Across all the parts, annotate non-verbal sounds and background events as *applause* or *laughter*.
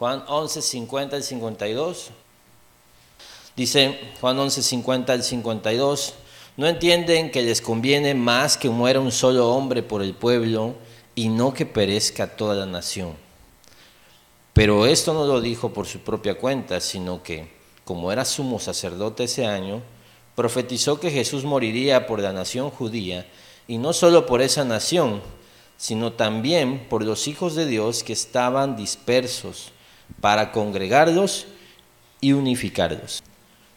Juan 11, 50 al 52. Dice Juan 11, 50 al 52. No entienden que les conviene más que muera un solo hombre por el pueblo y no que perezca toda la nación. Pero esto no lo dijo por su propia cuenta, sino que, como era sumo sacerdote ese año, profetizó que Jesús moriría por la nación judía, y no solo por esa nación, sino también por los hijos de Dios que estaban dispersos, para congregarlos y unificarlos.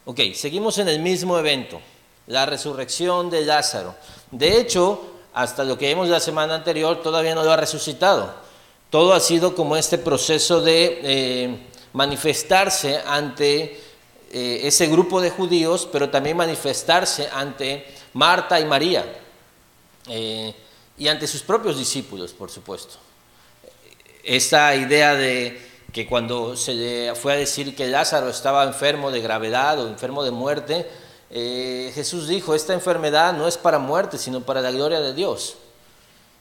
Ok, seguimos en el mismo evento, la resurrección de Lázaro. De hecho, hasta lo que vimos la semana anterior, todavía no lo ha resucitado. Todo ha sido como este proceso de eh, manifestarse ante eh, ese grupo de judíos, pero también manifestarse ante Marta y María eh, y ante sus propios discípulos, por supuesto. Esta idea de que cuando se le fue a decir que Lázaro estaba enfermo de gravedad o enfermo de muerte, eh, Jesús dijo, esta enfermedad no es para muerte, sino para la gloria de Dios.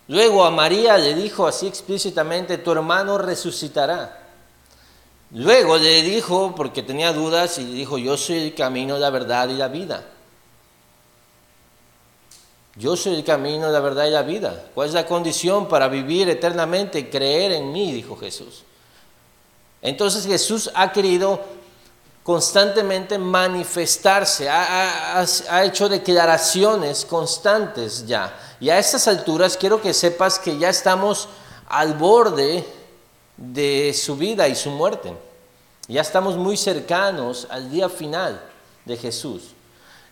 Luego a María le dijo así explícitamente, tu hermano resucitará. Luego le dijo, porque tenía dudas, y dijo, yo soy el camino, la verdad y la vida. Yo soy el camino, la verdad y la vida. ¿Cuál es la condición para vivir eternamente? Creer en mí, dijo Jesús. Entonces Jesús ha querido constantemente manifestarse, ha, hecho declaraciones constantes ya. Y a estas alturas quiero que sepas que ya estamos al borde de su vida y su muerte. Ya estamos muy cercanos al día final de Jesús.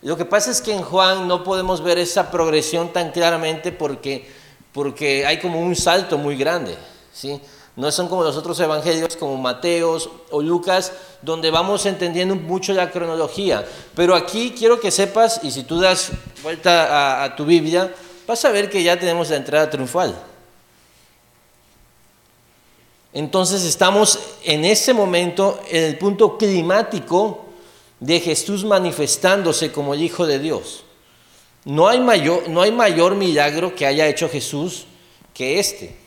Lo que pasa es que en Juan no podemos ver esa progresión tan claramente porque, porque hay como un salto muy grande. ¿sí? No son como los otros evangelios, como Mateos o Lucas, donde vamos entendiendo mucho la cronología. Pero aquí quiero que sepas, y si tú das vuelta a, tu Biblia, vas a ver que ya tenemos la entrada triunfal. Entonces estamos en este momento en el punto climático de Jesús manifestándose como el Hijo de Dios. No hay mayor, no hay mayor milagro que haya hecho Jesús que este.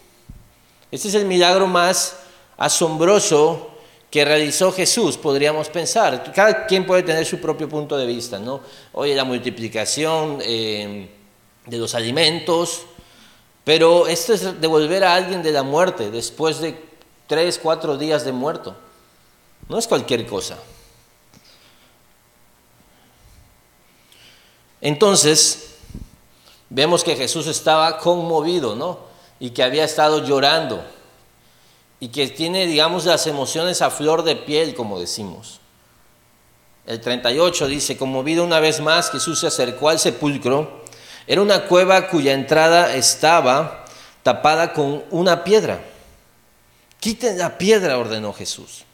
Este es el milagro más asombroso que realizó Jesús, podríamos pensar. Cada quien puede tener su propio punto de vista, ¿no? Oye, la multiplicación eh, de los alimentos, pero esto es devolver a alguien de la muerte después de tres, cuatro días de muerto. No es cualquier cosa. Entonces, vemos que Jesús estaba conmovido, ¿no? Y que había estado llorando y que tiene, digamos, las emociones a flor de piel, como decimos. El 38 dice, conmovido una vez más, Jesús se acercó al sepulcro. Era una cueva cuya entrada estaba tapada con una piedra. Quiten la piedra, ordenó Jesús.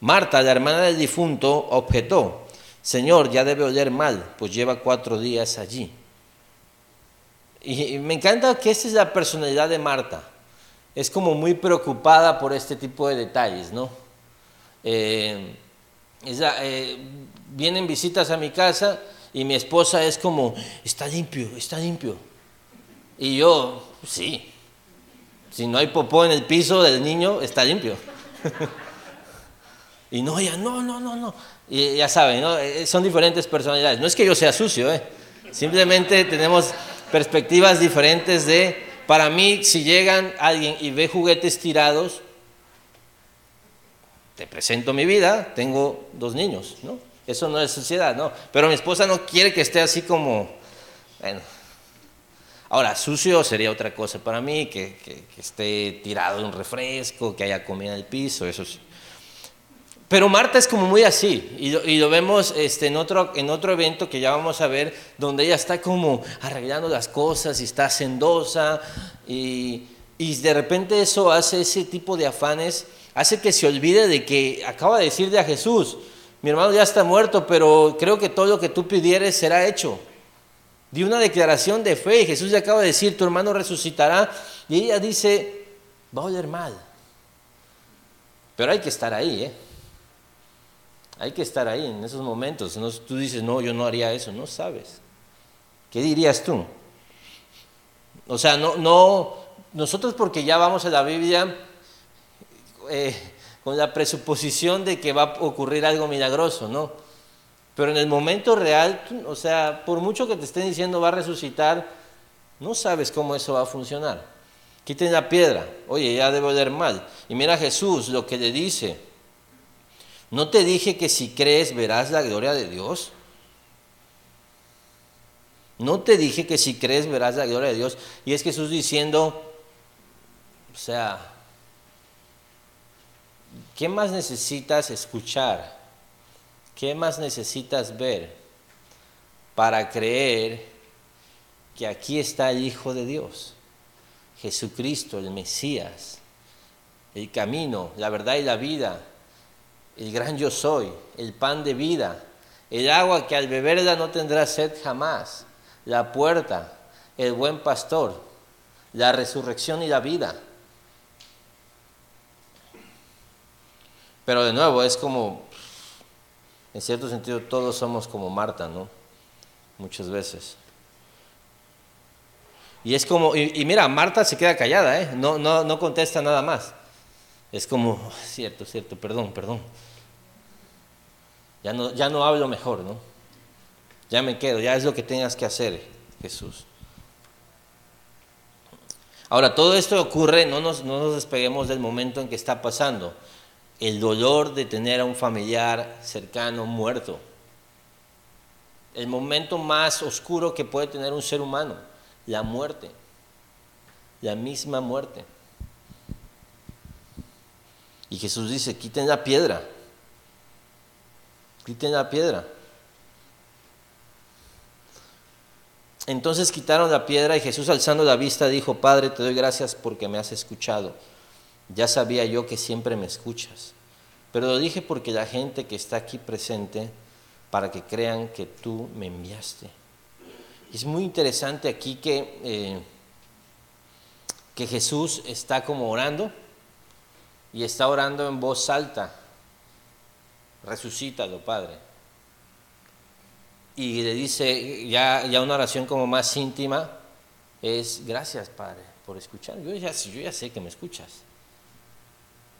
Marta, la hermana del difunto, objetó, Señor, ya debe oler mal, pues lleva cuatro días allí. Y me encanta que esta es la personalidad de Marta. Es como muy preocupada por este tipo de detalles, ¿no? Eh, eh, vienen visitas a mi casa y mi esposa es como, está limpio, está limpio. Y yo, sí, si no hay popó en el piso del niño, está limpio. *laughs* y no, ella, no, no, no, no. Y ya saben, ¿no? Eh, son diferentes personalidades. No es que yo sea sucio, ¿eh? Simplemente tenemos perspectivas diferentes de, para mí, si llegan alguien y ve juguetes tirados, te presento mi vida, tengo dos niños, ¿no? Eso no es sociedad, ¿no? Pero mi esposa no quiere que esté así como, bueno. Ahora, sucio sería otra cosa para mí, que, que, que esté tirado un refresco, que haya comida en el piso, eso sí. Pero Marta es como muy así, y lo, vemos este, en, otro, en otro evento que ya vamos a ver, donde ella está como arreglando las cosas y está hacendosa, y, y de repente eso hace ese tipo de afanes, hace que se olvide de que acaba de decirle a Jesús, mi hermano ya está muerto, pero creo que todo lo que tú pidieres será hecho. Dio una declaración de fe y Jesús le acaba de decir, tu hermano resucitará, y ella dice, va a oler mal. Pero hay que estar ahí, ¿eh? Hay que estar ahí en esos momentos. Tú dices, no, yo no haría eso, no sabes. ¿Qué dirías tú? O sea, no, no, nosotros porque ya vamos a la Biblia, eh, con la presuposición de que va a ocurrir algo milagroso, ¿no? Pero en el momento real, o sea, por mucho que te estén diciendo va a resucitar, no sabes cómo eso va a funcionar. Quiten la piedra, oye, ya debe oler mal. Y mira Jesús lo que le dice, ¿no te dije que si crees verás la gloria de Dios? No te dije que si crees verás la gloria de Dios. Y es Jesús diciendo, o sea, ¿Qué más necesitas escuchar? ¿Qué más necesitas ver para creer que aquí está el Hijo de Dios? Jesucristo, el Mesías, el camino, la verdad y la vida, el gran yo soy, el pan de vida, el agua que al beberla no tendrá sed jamás, la puerta, el buen pastor, la resurrección y la vida. Pero de nuevo, es como, en cierto sentido, todos somos como Marta, ¿no? Muchas veces. Y es como, y, mira, Marta se queda callada, ¿eh? No, no, no contesta nada más. Es como, *laughs* cierto, cierto, perdón, perdón. Ya no, hablo mejor, ¿no? Ya me quedo, ya es lo que tengas que hacer, Jesús. Ahora, todo esto ocurre, no nos, no nos despeguemos del momento en que está pasando el dolor de tener a un familiar cercano muerto. El momento más oscuro que puede tener un ser humano, la muerte, la misma muerte. Y Jesús dice, quiten la piedra, quiten la piedra. Entonces quitaron la piedra y Jesús alzando la vista dijo, Padre, te doy gracias porque me has escuchado ya sabía yo que siempre me escuchas, pero lo dije porque la gente que está aquí presente, para que crean que tú me enviaste. Es muy interesante aquí que, eh, que Jesús está como orando y está orando en voz alta. Resucítalo, Padre. Y le dice, ya, ya una oración como más íntima, es gracias, Padre, por escuchar. Yo ya, yo ya sé que me escuchas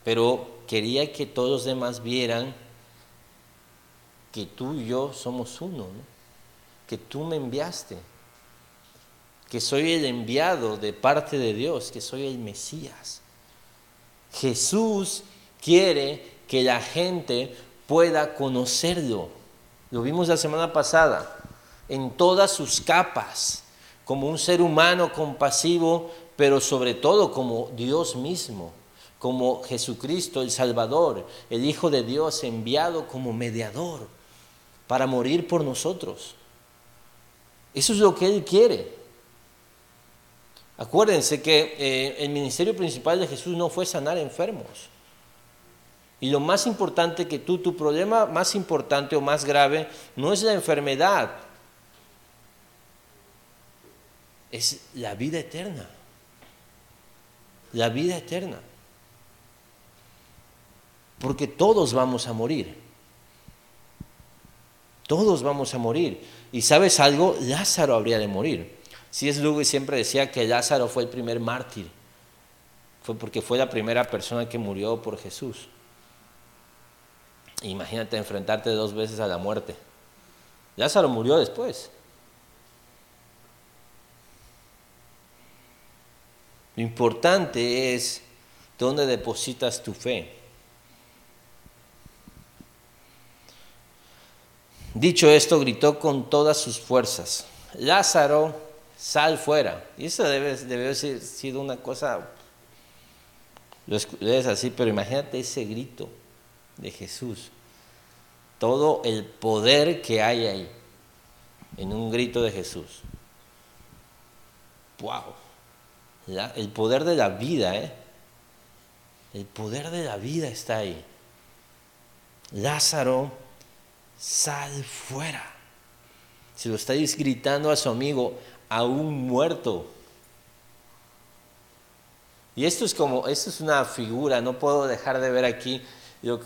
pero quería que todos los demás vieran que tú y yo somos uno, que tú me enviaste, que soy el enviado de parte de Dios, que soy el Mesías. Jesús quiere que la gente pueda conocerlo. Lo vimos la semana pasada, en todas sus capas, como un ser humano compasivo, pero sobre todo como Dios mismo como Jesucristo el Salvador, el Hijo de Dios enviado como mediador para morir por nosotros. Eso es lo que Él quiere. Acuérdense que eh, el ministerio principal de Jesús no fue sanar enfermos. Y lo más importante que tú, tu problema más importante o más grave no es la enfermedad, es la vida eterna. La vida eterna porque todos vamos a morir. Todos vamos a morir. Y sabes algo, Lázaro habría de morir. Si es Lugo siempre decía que Lázaro fue el primer mártir. Fue porque fue la primera persona que murió por Jesús. Imagínate enfrentarte dos veces a la muerte. Lázaro murió después. Lo importante es dónde depositas tu fe. Dicho esto, gritó con todas sus fuerzas, Lázaro, sal fuera. Y eso debe, debe haber sido una cosa, lo es así, pero imagínate ese grito de Jesús. Todo el poder que hay ahí, en un grito de Jesús. ¡Wow! el poder de la vida, ¿eh? El poder de la vida está ahí. Lázaro sal fuera. Se lo estáis gritando a su amigo, aún muerto. Y esto es como, esto es una figura, no puedo dejar de ver aquí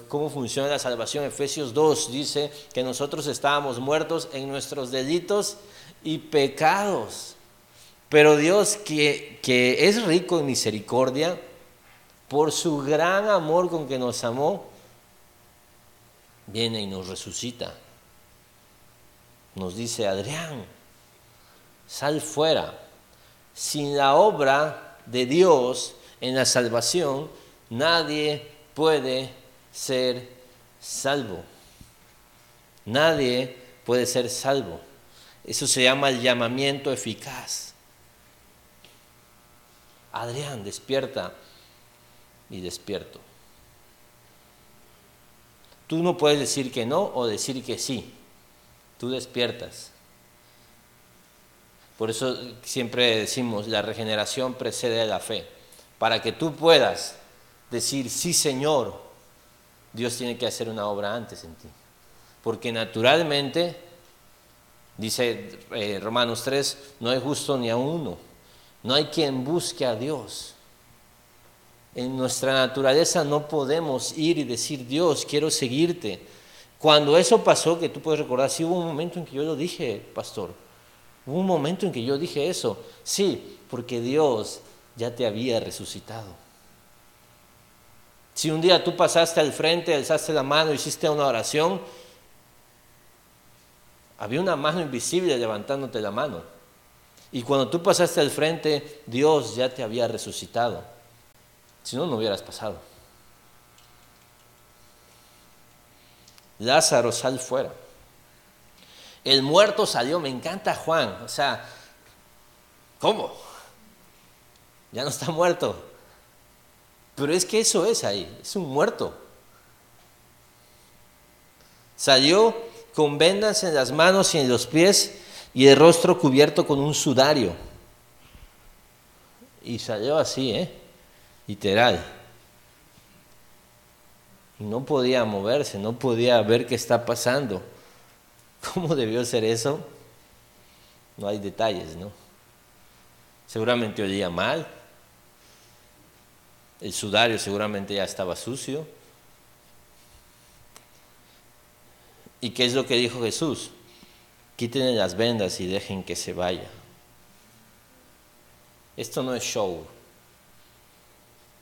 cómo funciona la salvación. Efesios 2 dice que nosotros estábamos muertos en nuestros delitos y pecados. Pero Dios que, que es rico en misericordia, por su gran amor con que nos amó, viene y nos resucita. Nos dice, Adrián, sal fuera. Sin la obra de Dios en la salvación, nadie puede ser salvo. Nadie puede ser salvo. Eso se llama el llamamiento eficaz. Adrián, despierta y despierto. Tú no puedes decir que no o decir que sí. Tú despiertas. Por eso siempre decimos, la regeneración precede a la fe. Para que tú puedas decir, sí Señor, Dios tiene que hacer una obra antes en ti. Porque naturalmente, dice eh, Romanos 3, no hay justo ni a uno. No hay quien busque a Dios. En nuestra naturaleza no podemos ir y decir, Dios, quiero seguirte. Cuando eso pasó, que tú puedes recordar, sí hubo un momento en que yo lo dije, pastor. Hubo un momento en que yo dije eso. Sí, porque Dios ya te había resucitado. Si un día tú pasaste al frente, alzaste la mano, hiciste una oración, había una mano invisible levantándote la mano. Y cuando tú pasaste al frente, Dios ya te había resucitado. Si no, no hubieras pasado. Lázaro, sal fuera. El muerto salió, me encanta Juan. O sea, ¿cómo? Ya no está muerto. Pero es que eso es ahí, es un muerto. Salió con vendas en las manos y en los pies y el rostro cubierto con un sudario. Y salió así, ¿eh? literal. No podía moverse, no podía ver qué está pasando. *laughs* ¿Cómo debió ser eso? No hay detalles, ¿no? Seguramente olía mal. El sudario seguramente ya estaba sucio. ¿Y qué es lo que dijo Jesús? Quítenle las vendas y dejen que se vaya. Esto no es show.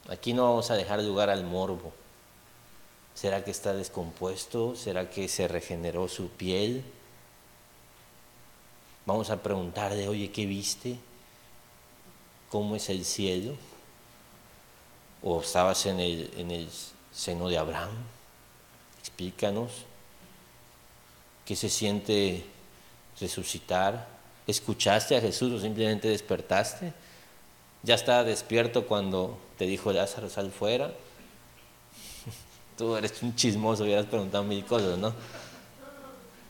Aquí no vamos a dejar lugar al morbo. ¿Será que está descompuesto? ¿Será que se regeneró su piel? Vamos a preguntarle, oye, ¿qué viste? ¿Cómo es el cielo? ¿O estabas en el, en el seno de Abraham? Explícanos. ¿Qué se siente resucitar? ¿Escuchaste a Jesús o simplemente despertaste? ¿Ya estaba despierto cuando te dijo Lázaro, sal fuera. *laughs* Tú eres un chismoso, hubieras preguntado mil cosas, ¿no?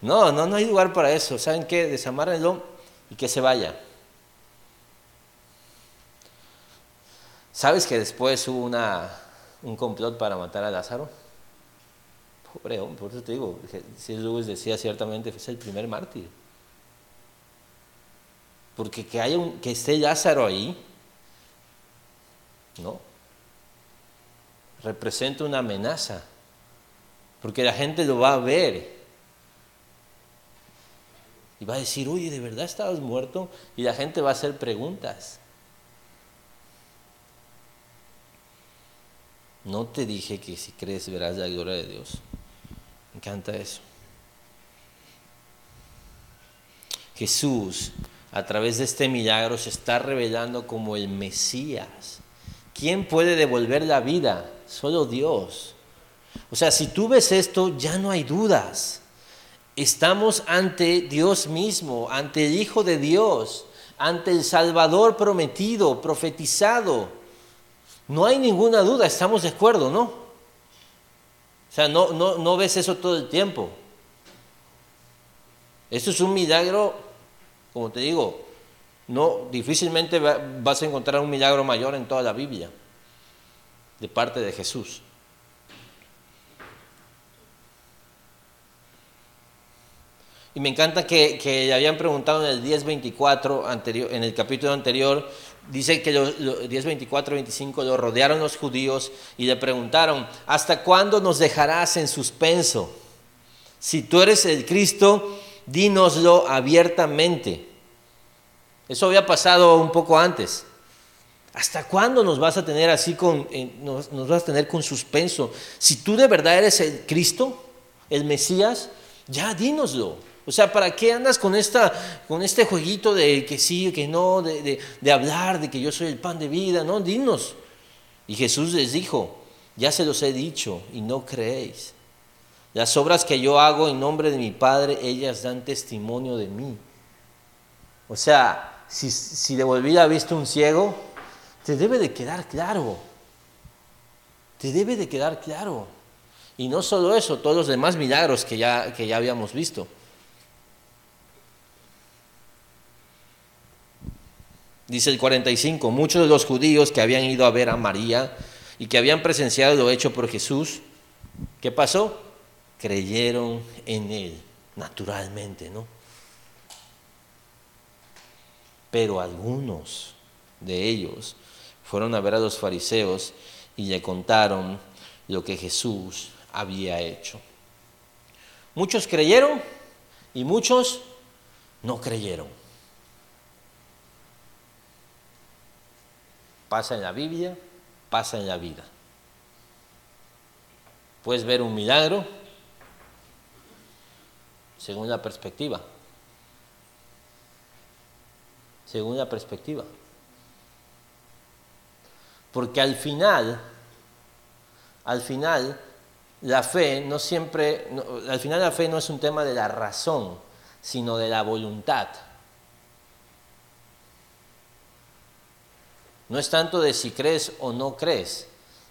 No, no, no hay lugar para eso. ¿Saben qué? Desamárrenlo y que se vaya. ¿Sabes que después hubo una, un complot para matar a Lázaro? Pobre hombre, por eso te digo, Lewis decía ciertamente, es el primer mártir. Porque que, haya un, que esté Lázaro ahí, no. Representa una amenaza, porque la gente lo va a ver y va a decir, oye, ¿de verdad estabas muerto? Y la gente va a hacer preguntas. No te dije que si crees verás la gloria de Dios. Me encanta eso. Jesús, a través de este milagro, se está revelando como el Mesías ¿Quién puede devolver la vida? Solo Dios. O sea, si tú ves esto, ya no hay dudas. Estamos ante Dios mismo, ante el Hijo de Dios, ante el Salvador prometido, profetizado. No hay ninguna duda, estamos de acuerdo, ¿no? O sea, no, no, no ves eso todo el tiempo. Esto es un milagro, como te digo, no, difícilmente vas a encontrar un milagro mayor en toda la Biblia de parte de Jesús. Y me encanta que, le habían preguntado en el 10.24, anterior, en el capítulo anterior, dice que los, 10.24, 25 lo rodearon los judíos y le preguntaron, ¿hasta cuándo nos dejarás en suspenso? Si tú eres el Cristo, dínoslo abiertamente. Eso había pasado un poco antes. ¿Hasta cuándo nos vas a tener así con, nos, nos vas a tener con suspenso? Si tú de verdad eres el Cristo, el Mesías, ya dínoslo. O sea, ¿para qué andas con, esta, con este jueguito de que sí, que no, de, hablar, de que yo soy el pan de vida? No, dinos. Y Jesús les dijo, ya se los he dicho y no creéis. Las obras que yo hago en nombre de mi Padre, ellas dan testimonio de mí. O sea, si, si de volvida visto un ciego, te debe de quedar claro. Te debe de quedar claro. Y no solo eso, todos los demás milagros que ya, que ya habíamos visto. Dice el 45, muchos de los judíos que habían ido a ver a María y que habían presenciado lo hecho por Jesús, ¿qué pasó? Creyeron en él, naturalmente, ¿no? Pero algunos de ellos fueron a ver a los fariseos y le contaron lo que Jesús había hecho. Muchos creyeron y muchos no creyeron. Pasa en la Biblia, pasa en la vida. Puedes ver un milagro según la perspectiva. Según la perspectiva. Porque al final, al final, la fe no siempre, al final la fe no es un tema de la razón, sino de la voluntad. No es tanto de si crees o no crees,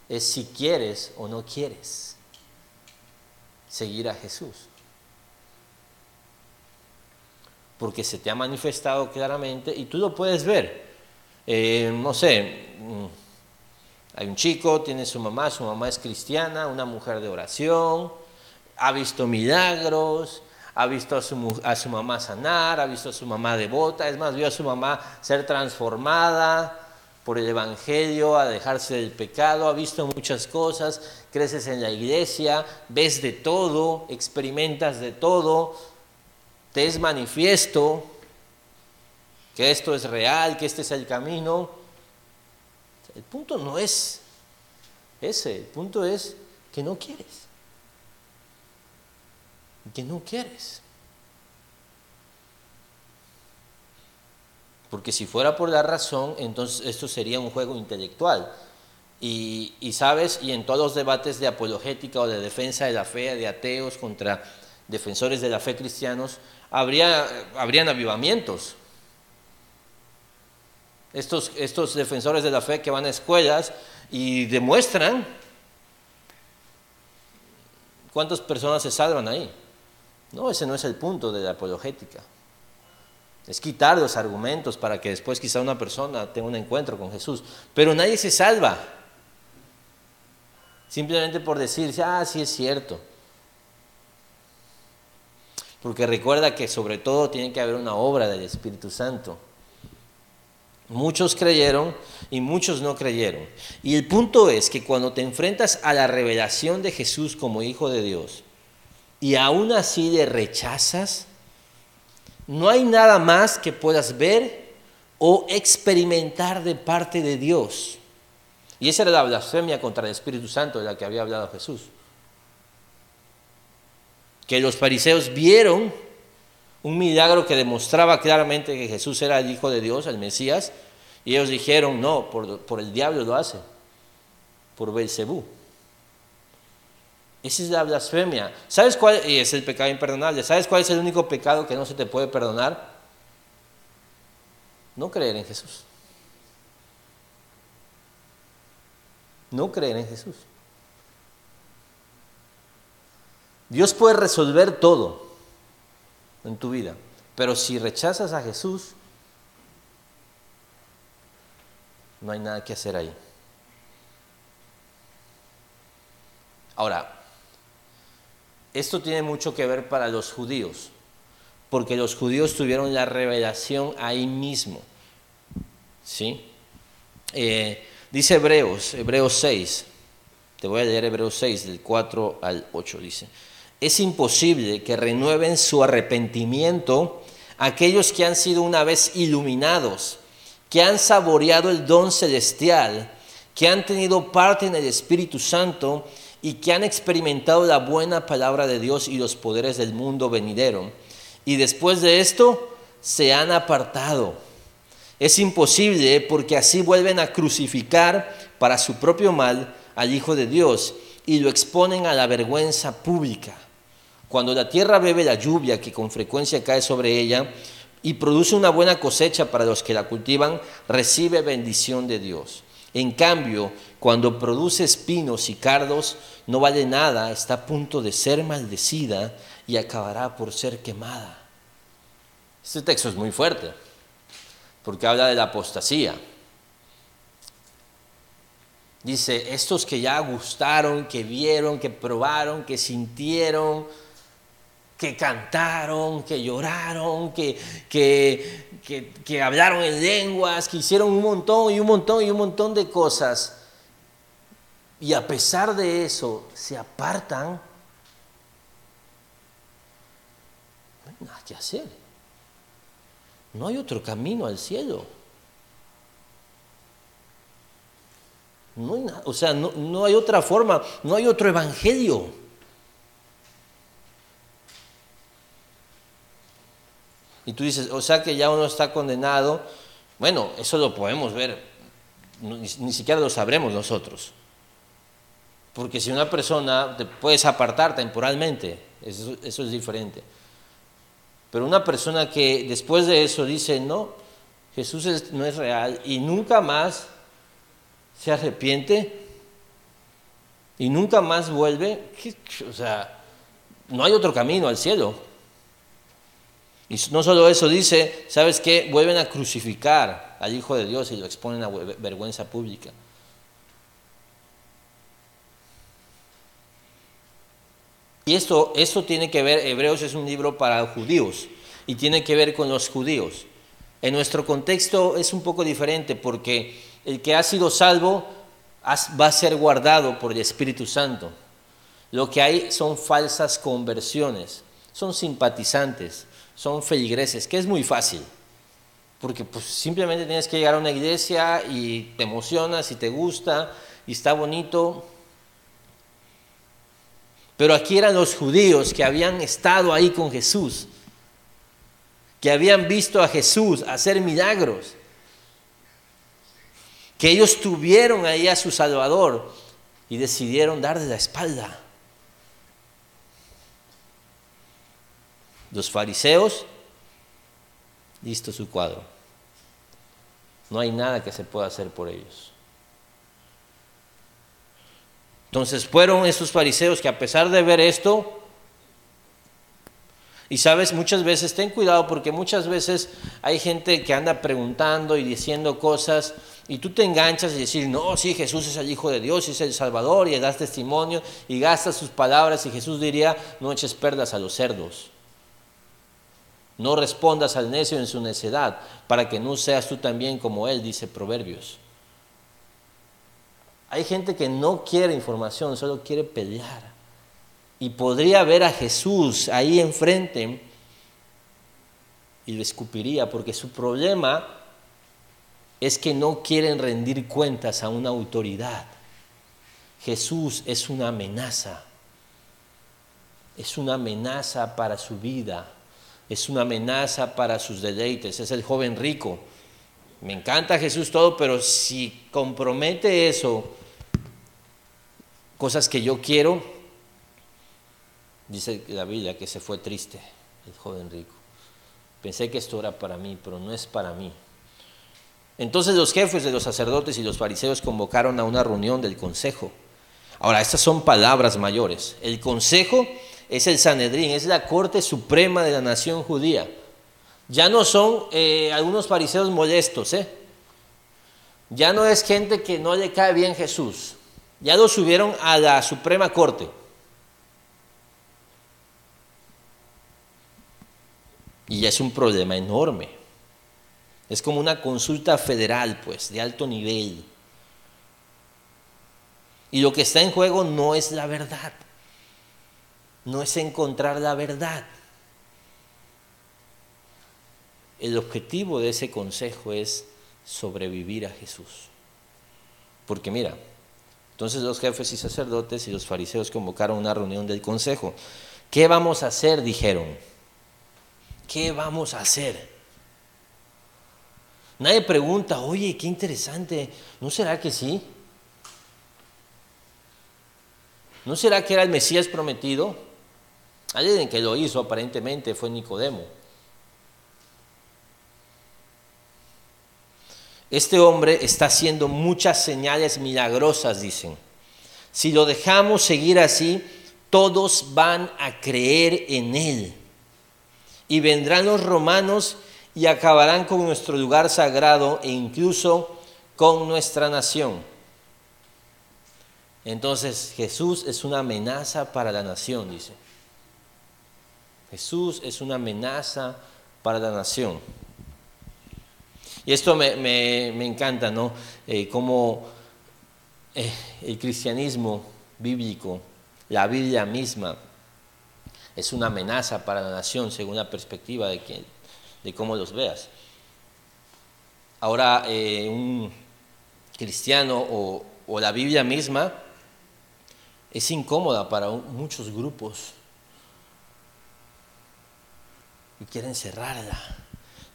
es si quieres o no quieres seguir a Jesús. Porque se te ha manifestado claramente y tú lo puedes ver. Eh, no sé, mm, hay un chico, tiene su mamá, su mamá es cristiana, una mujer de oración, ha visto milagros, ha visto a su, a su mamá sanar, ha visto a su mamá devota, es más, vio a su mamá ser transformada por el Evangelio, a dejarse del pecado, ha visto muchas cosas, creces en la iglesia, ves de todo, experimentas de todo, te es manifiesto que esto es real, que este es el camino, el punto no es ese, el punto es que no quieres. Que no quieres. Porque si fuera por la razón, entonces esto sería un juego intelectual. Y, sabes, y en todos los debates de apologética o de defensa de la fe de ateos contra defensores de la fe cristianos, habría, habrían avivamientos. Estos, estos defensores de la fe que van a escuelas y demuestran cuántas personas se salvan ahí. No, ese no es el punto de la apologética. Es quitar los argumentos para que después quizá una persona tenga un encuentro con Jesús. Pero nadie se salva. Simplemente por decir, ah, sí es cierto. Porque recuerda que sobre todo tiene que haber una obra del Espíritu Santo. Muchos creyeron y muchos no creyeron. Y el punto es que cuando te enfrentas a la revelación de Jesús como Hijo de Dios y aún así le rechazas, no hay nada más que puedas ver o experimentar de parte de Dios. Y esa era la blasfemia contra el Espíritu Santo de la que había hablado Jesús. Que los fariseos vieron un milagro que demostraba claramente que Jesús era el Hijo de Dios, el Mesías, y ellos dijeron, no, por, el diablo lo hace, por Belcebú. Esa es la blasfemia. ¿Sabes cuál? Es el pecado imperdonable. ¿Sabes cuál es el único pecado que no se te puede perdonar? No creer en Jesús. No creer en Jesús. Dios puede resolver todo en tu vida. Pero si rechazas a Jesús, no hay nada que hacer ahí. Ahora, esto tiene mucho que ver para los judíos, porque los judíos tuvieron la revelación ahí mismo. ¿Sí? Eh, dice Hebreos, Hebreos 6, te voy a leer Hebreos 6, del 4 al 8, dice es imposible que renueven su arrepentimiento aquellos que han sido una vez iluminados, que han saboreado el don celestial, que han tenido parte en el Espíritu Santo y que han experimentado la buena palabra de Dios y los poderes del mundo venidero. Y después de esto se han apartado. Es imposible porque así vuelven a crucificar para su propio mal al Hijo de Dios y lo exponen a la vergüenza pública. Cuando la tierra bebe la lluvia que con frecuencia cae sobre ella y produce una buena cosecha para los que la cultivan, recibe bendición de Dios. En cambio, cuando produce espinos y cardos, no vale nada, está a punto de ser maldecida y acabará por ser quemada. Este texto es muy fuerte, porque habla de la apostasía. Dice, estos que ya gustaron, que vieron, que probaron, que sintieron, que cantaron, que lloraron, que, que, que, hablaron en lenguas, que hicieron un montón y un montón y un montón de cosas. Y a pesar de eso, se apartan. No hay nada que hacer. No hay otro camino al cielo. No hay nada, o sea, no, no hay otra forma, no hay otro evangelio. Y tú dices, o sea que ya uno está condenado. Bueno, eso lo podemos ver, ni, siquiera lo sabremos nosotros. Porque si una persona te puedes apartar temporalmente, eso, eso es diferente. Pero una persona que después de eso dice, no, Jesús no es real y nunca más se arrepiente y nunca más vuelve, o sea, no hay otro camino al cielo. Y no solo eso, dice, ¿sabes qué? Vuelven a crucificar al Hijo de Dios y lo exponen a vergüenza pública. Y esto, esto tiene que ver, Hebreos es un libro para judíos y tiene que ver con los judíos. En nuestro contexto es un poco diferente porque el que ha sido salvo va a ser guardado por el Espíritu Santo. Lo que hay son falsas conversiones, son simpatizantes son feligreses, que es muy fácil, porque pues simplemente tienes que llegar a una iglesia y te emocionas y te gusta y está bonito. Pero aquí eran los judíos que habían estado ahí con Jesús, que habían visto a Jesús hacer milagros, que ellos tuvieron ahí a su Salvador y decidieron darle la espalda. Los fariseos, listo su cuadro. No hay nada que se pueda hacer por ellos. Entonces fueron esos fariseos que a pesar de ver esto, y sabes, muchas veces, ten cuidado porque muchas veces hay gente que anda preguntando y diciendo cosas y tú te enganchas y decir, no, sí, Jesús es el Hijo de Dios, es el Salvador y das testimonio y gastas sus palabras y Jesús diría, no eches perdas a los cerdos. No respondas al necio en su necedad, para que no seas tú también como él, dice Proverbios. Hay gente que no quiere información, solo quiere pelear. Y podría ver a Jesús ahí enfrente y lo escupiría, porque su problema es que no quieren rendir cuentas a una autoridad. Jesús es una amenaza, es una amenaza para su vida es una amenaza para sus deleites, es el joven rico. Me encanta Jesús todo, pero si compromete eso, cosas que yo quiero, dice la Biblia que se fue triste el joven rico. Pensé que esto era para mí, pero no es para mí. Entonces los jefes de los sacerdotes y los fariseos convocaron a una reunión del consejo. Ahora, estas son palabras mayores. El consejo es el Sanedrín, es la corte suprema de la nación judía. Ya no son eh, algunos fariseos molestos, ¿eh? Ya no es gente que no le cae bien Jesús. Ya lo subieron a la Suprema Corte. Y ya es un problema enorme. Es como una consulta federal, pues, de alto nivel. Y lo que está en juego no es la verdad no es encontrar la verdad. El objetivo de ese consejo es sobrevivir a Jesús. Porque mira, entonces los jefes y sacerdotes y los fariseos convocaron una reunión del consejo. ¿Qué vamos a hacer? dijeron. ¿Qué vamos a hacer? Nadie pregunta, oye, qué interesante, ¿no será que sí? ¿No será que era el Mesías prometido? Alguien que lo hizo aparentemente fue Nicodemo. Este hombre está haciendo muchas señales milagrosas, dicen. Si lo dejamos seguir así, todos van a creer en él. Y vendrán los romanos y acabarán con nuestro lugar sagrado e incluso con nuestra nación. Entonces Jesús es una amenaza para la nación, dice. Jesús es una amenaza para la nación. Y esto me, encanta, ¿no? Eh, como eh, el cristianismo bíblico, la Biblia misma, es una amenaza para la nación según la perspectiva de, de cómo los veas. Ahora, eh, un cristiano o, o la Biblia misma es incómoda para muchos grupos y quieren cerrarla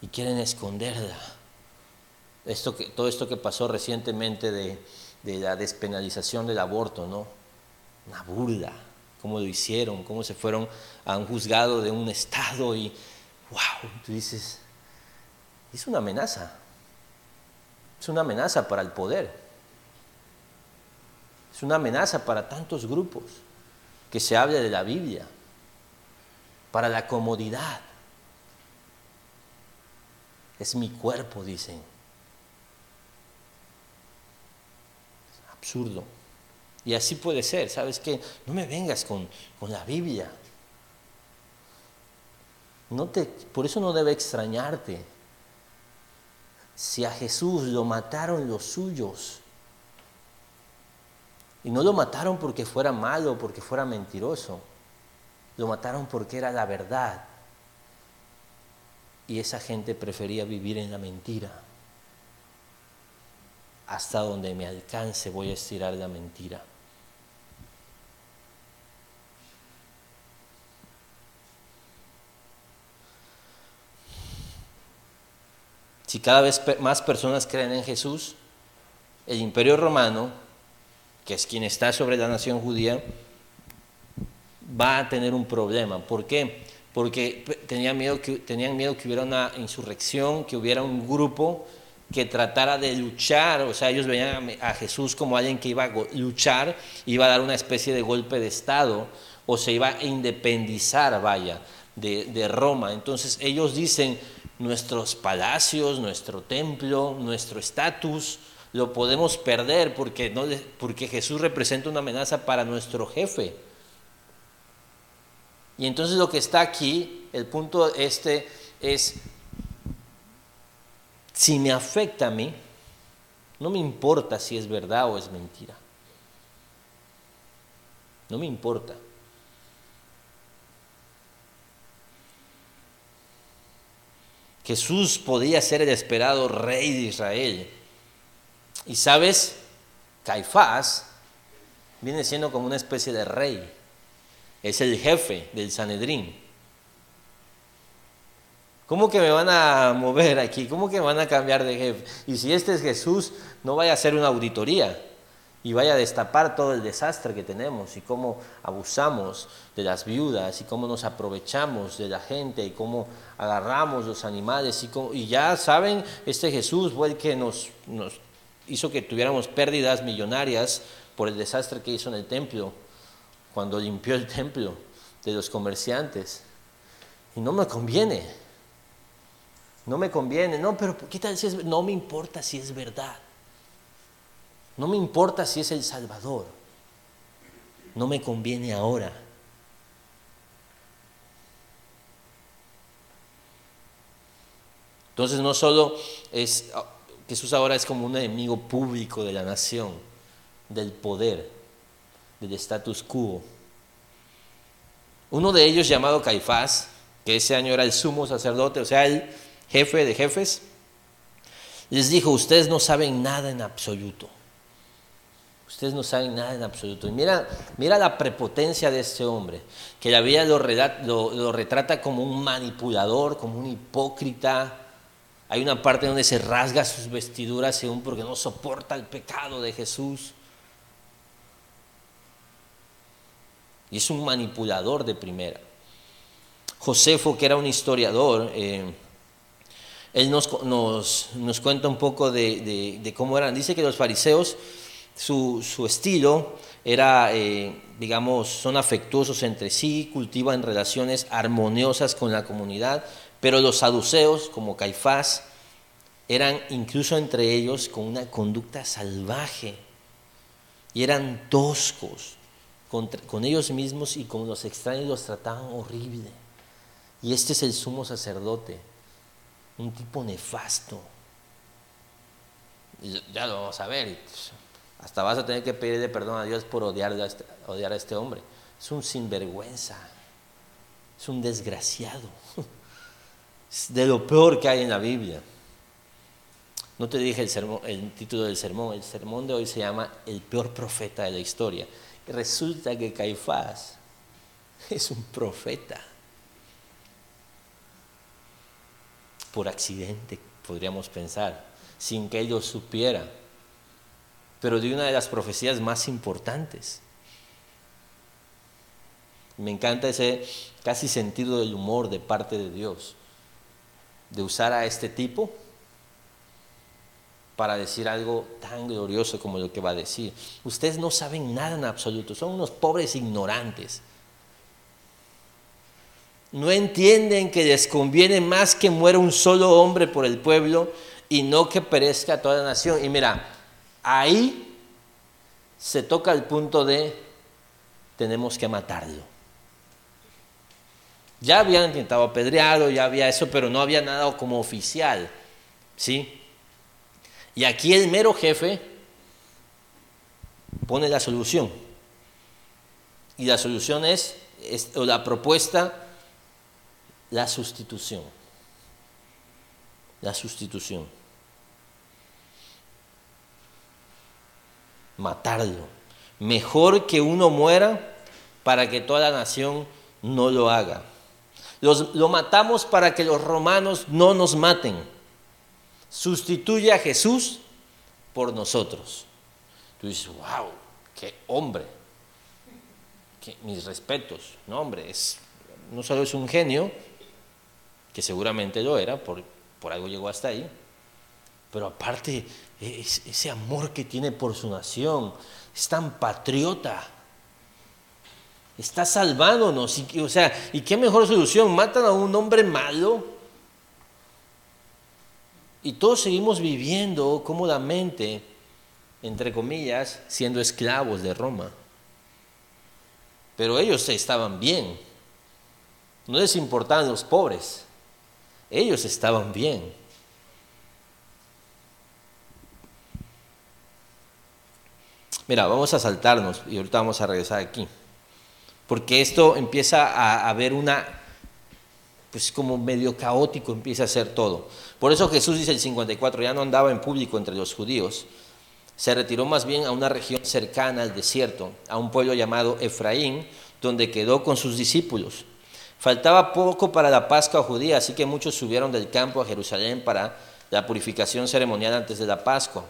y quieren esconderla. Esto que, todo esto que pasó recientemente de, la despenalización del aborto, ¿no? Una burla, cómo lo hicieron, cómo se fueron a un juzgado de un estado y, wow, tú dices, es una amenaza, es una amenaza para el poder, es una amenaza para tantos grupos que se hable de la Biblia, para la comodidad. Es mi cuerpo, dicen absurdo. Y así puede ser, ¿sabes qué? No me vengas con, la Biblia. No te, por eso no debe extrañarte. Si a Jesús lo mataron los suyos, y no lo mataron porque fuera malo, porque fuera mentiroso, lo mataron porque era la verdad. Y esa gente prefería vivir en la mentira hasta donde me alcance voy a estirar la mentira. Si cada vez más personas creen en Jesús, el imperio romano, que es quien está sobre la nación judía, va a tener un problema. ¿Por qué? Porque tenían miedo que, tenían miedo que hubiera una insurrección, que hubiera un grupo que tratara de luchar, o sea, ellos veían a Jesús como alguien que iba a luchar, iba a dar una especie de golpe de Estado, o se iba a independizar, vaya, de, Roma. Entonces ellos dicen, nuestros palacios, nuestro templo, nuestro estatus, lo podemos perder porque, no, porque Jesús representa una amenaza para nuestro jefe. Y entonces lo que está aquí, el punto este es si me afecta a mí, no me importa si es verdad o es mentira. No me importa. Jesús podía ser el esperado rey de Israel. Y sabes, Caifás viene siendo como una especie de rey. Es el jefe del Sanedrín. ¿Cómo que me van a mover aquí? ¿Cómo que me van a cambiar de jefe? Y si este es Jesús, no vaya a hacer una auditoría y vaya a destapar todo el desastre que tenemos y cómo abusamos de las viudas y cómo nos aprovechamos de la gente y cómo agarramos los animales y, ya saben, este Jesús fue el que nos, nos hizo que tuviéramos pérdidas millonarias por el desastre que hizo en el templo, cuando limpió el templo de los comerciantes. Y no me conviene. No me conviene, no, pero ¿qué si es, no me importa si es verdad, no me importa si es el Salvador, no me conviene ahora. Entonces no solo es, Jesús ahora es como un enemigo público de la nación, del poder, del status quo. Uno de ellos llamado Caifás, que ese año era el sumo sacerdote, o sea, él jefe de jefes, Les dijo, ustedes no saben nada en absoluto. Ustedes no saben nada en absoluto. Y mira, mira la prepotencia de este hombre, que la vida lo, lo, retrata como un manipulador, como un hipócrita. Hay una parte donde se rasga sus vestiduras según porque no soporta el pecado de Jesús. Y es un manipulador de primera. Josefo, que era un historiador, eh, él nos, nos, cuenta un poco de, de, cómo eran. Dice que los fariseos, su, su estilo era, eh, digamos, son afectuosos entre sí, cultivan relaciones armoniosas con la comunidad, pero los saduceos, como Caifás, eran incluso entre ellos con una conducta salvaje y eran toscos con ellos mismos y con los extraños los trataban horrible. Y este es el sumo sacerdote, un tipo nefasto. ya lo vamos a ver. Pues, hasta vas a tener que pedirle perdón a Dios por odiar a este, odiar a este hombre. Es un sinvergüenza. Es un desgraciado. *laughs* Es de lo peor que hay en la Biblia. No te dije el, el título del sermón. El sermón de hoy se llama El peor profeta de la historia. Resulta que Caifás es un profeta. por accidente, podríamos pensar, sin que ellos supieran, pero de una de las profecías más importantes. Me encanta ese casi sentido del humor de parte de Dios, de usar a este tipo para decir algo tan glorioso como lo que va a decir. Ustedes no saben nada en absoluto, son unos pobres ignorantes no entienden que les conviene más que muera un solo hombre por el pueblo y no que perezca toda la nación. Y mira, ahí se toca el punto de tenemos que matarlo. Ya habían intentado apedrearlo, ya había eso, pero no había nada como oficial. ¿Sí? Y aquí el mero jefe pone la solución. Y la solución es, o la propuesta la sustitución. La sustitución. Matarlo. Mejor que uno muera para que toda la nación no lo haga. lo matamos para que los romanos no nos maten. Sustituye a Jesús por nosotros. Tú dices, wow, qué hombre. mis respetos. No, hombre, es, no solo es un genio, que seguramente lo era, por, por algo llegó hasta ahí, pero aparte ese amor que tiene por su nación, es tan patriota, está salvándonos, y, o sea, ¿y qué mejor solución? Matan a un hombre malo y todos seguimos viviendo cómodamente, entre comillas, siendo esclavos de Roma. Pero ellos estaban bien, no les importaban los pobres. Ellos estaban bien. Mira, vamos a saltarnos y ahorita vamos a regresar aquí. Porque esto empieza a haber una, pues como medio caótico empieza a ser todo. Por eso Jesús dice el 54, ya no andaba en público entre los judíos. Se retiró más bien a una región cercana al desierto, a un pueblo llamado Efraín, donde quedó con sus discípulos. Faltaba poco para la Pascua judía, así que muchos subieron del campo a Jerusalén para la purificación ceremonial antes de la Pascua.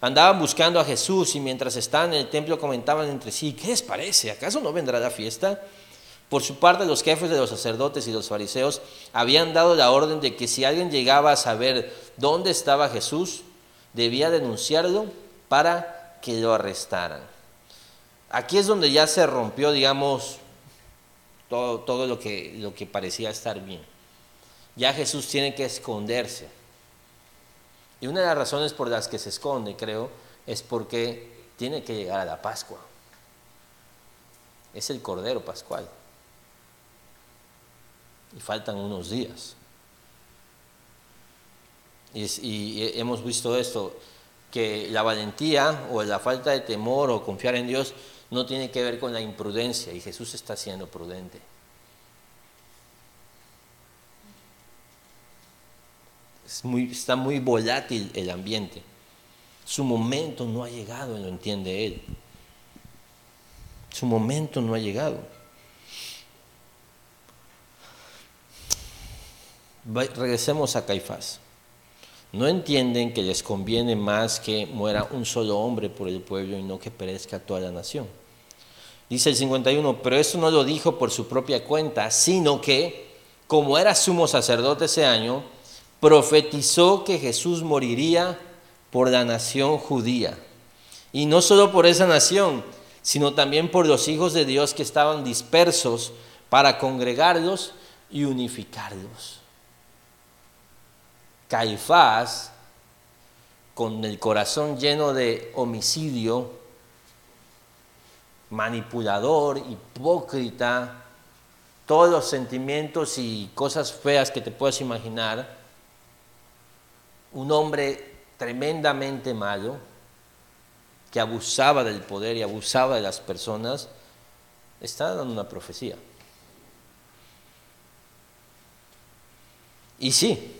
Andaban buscando a Jesús y mientras estaban en el templo comentaban entre sí, ¿qué les parece? ¿Acaso no vendrá la fiesta? Por su parte, los jefes de los sacerdotes y los fariseos habían dado la orden de que si alguien llegaba a saber dónde estaba Jesús, debía denunciarlo para que lo arrestaran. Aquí es donde ya se rompió, digamos, todo, lo, que, lo que parecía estar bien. Ya Jesús tiene que esconderse. Y una de las razones por las que se esconde, creo, es porque tiene que llegar a la Pascua. Es el Cordero Pascual. Y faltan unos días. Y, hemos visto esto, que la valentía o la falta de temor o confiar en Dios no tiene que ver con la imprudencia y Jesús está siendo prudente. está muy volátil el ambiente. Su momento no ha llegado, lo entiende él. Su momento no ha llegado. Regresemos a Caifás. No entienden que les conviene más que muera un solo hombre por el pueblo y no que perezca toda la nación. Dice el 51, pero eso no lo dijo por su propia cuenta, sino que, como era sumo sacerdote ese año, profetizó que Jesús moriría por la nación judía. Y no solo por esa nación, sino también por los hijos de Dios que estaban dispersos para congregarlos y unificarlos. Caifás, con el corazón lleno de homicidio, manipulador, hipócrita, todos los sentimientos y cosas feas que te puedas imaginar, un hombre tremendamente malo, que abusaba del poder y abusaba de las personas, está dando una profecía. Y sí,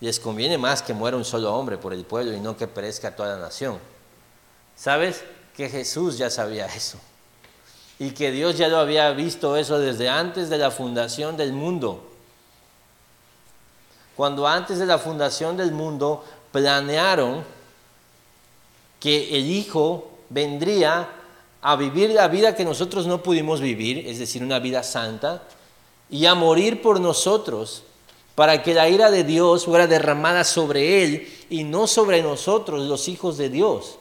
les conviene más que muera un solo hombre por el pueblo y no que perezca toda la nación. ¿Sabes? Que Jesús ya sabía eso. Y que Dios ya lo había visto eso desde antes de la fundación del mundo. Cuando antes de la fundación del mundo planearon que el Hijo vendría a vivir la vida que nosotros no pudimos vivir, es decir, una vida santa, y a morir por nosotros para que la ira de Dios fuera derramada sobre Él y no sobre nosotros, los hijos de Dios.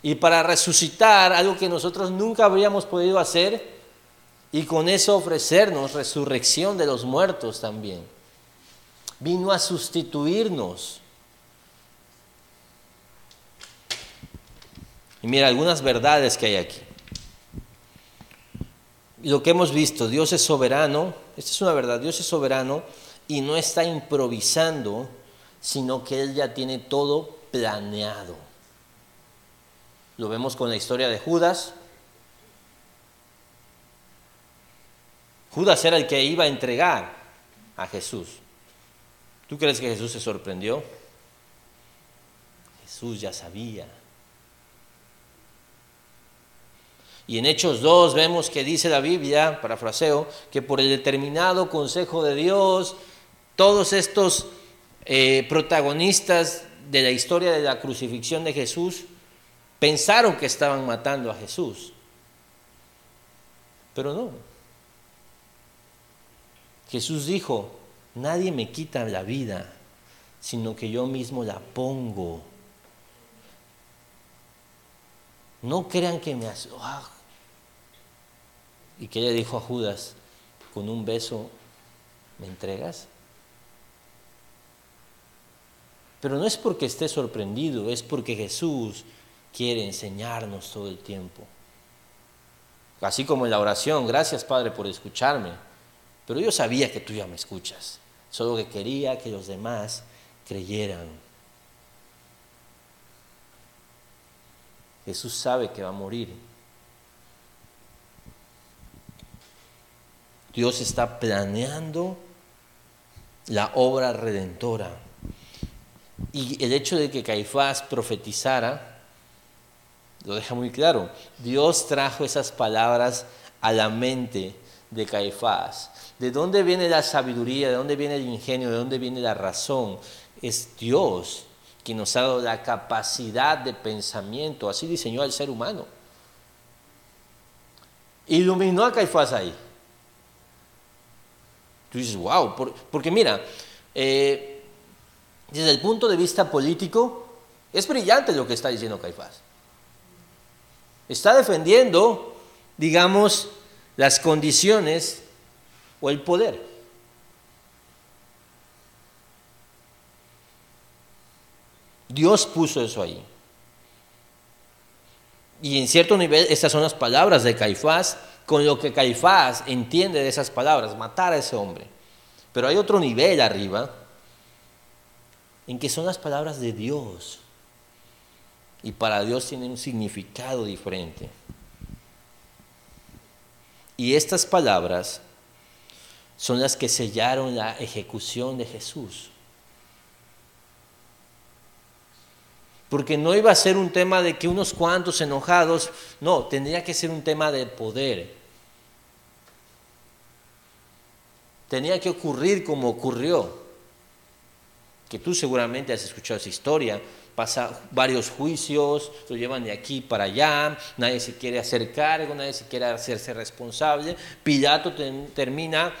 Y para resucitar algo que nosotros nunca habríamos podido hacer y con eso ofrecernos resurrección de los muertos también. Vino a sustituirnos. Y mira algunas verdades que hay aquí lo que hemos visto, Dios es soberano, esta es una verdad, Dios es soberano y no está improvisando, sino que Él ya tiene todo planeado. Lo vemos con la historia de Judas. Judas era el que iba a entregar a Jesús. ¿Tú crees que Jesús se sorprendió? Jesús ya sabía. Y en Hechos 2 vemos que dice la Biblia, parafraseo, que por el determinado consejo de Dios, todos estos eh, protagonistas de la historia de la crucifixión de Jesús pensaron que estaban matando a Jesús. Pero no. Jesús dijo, nadie me quita la vida, sino que yo mismo la pongo. No crean que me... Ah, ¿Y qué le dijo a Judas? Con un beso, ¿me entregas? Pero no es porque esté sorprendido, es porque Jesús quiere enseñarnos todo el tiempo. Así como en la oración, gracias Padre por escucharme, pero yo sabía que tú ya me escuchas, solo que quería que los demás creyeran. Jesús sabe que va a morir Dios está planeando la obra redentora. Y el hecho de que Caifás profetizara, lo deja muy claro. Dios trajo esas palabras a la mente de Caifás. ¿De dónde viene la sabiduría? ¿De dónde viene el ingenio? ¿De dónde viene la razón? Es Dios quien nos ha dado la capacidad de pensamiento. Así diseñó al ser humano. Iluminó a Caifás ahí. Tú dices, wow, porque mira, eh, desde el punto de vista político, es brillante lo que está diciendo Caifás. Está defendiendo, digamos, las condiciones o el poder. Dios puso eso ahí. Y en cierto nivel, estas son las palabras de Caifás con lo que Caifás entiende de esas palabras, matar a ese hombre. Pero hay otro nivel arriba en que son las palabras de Dios. Y para Dios tienen un significado diferente. Y estas palabras son las que sellaron la ejecución de Jesús. Porque no iba a ser un tema de que unos cuantos enojados, no, tendría que ser un tema de poder. Tenía que ocurrir como ocurrió. Que tú seguramente has escuchado esa historia. Pasa varios juicios, lo llevan de aquí para allá, nadie se quiere hacer cargo, nadie se quiere hacerse responsable. Pilato termina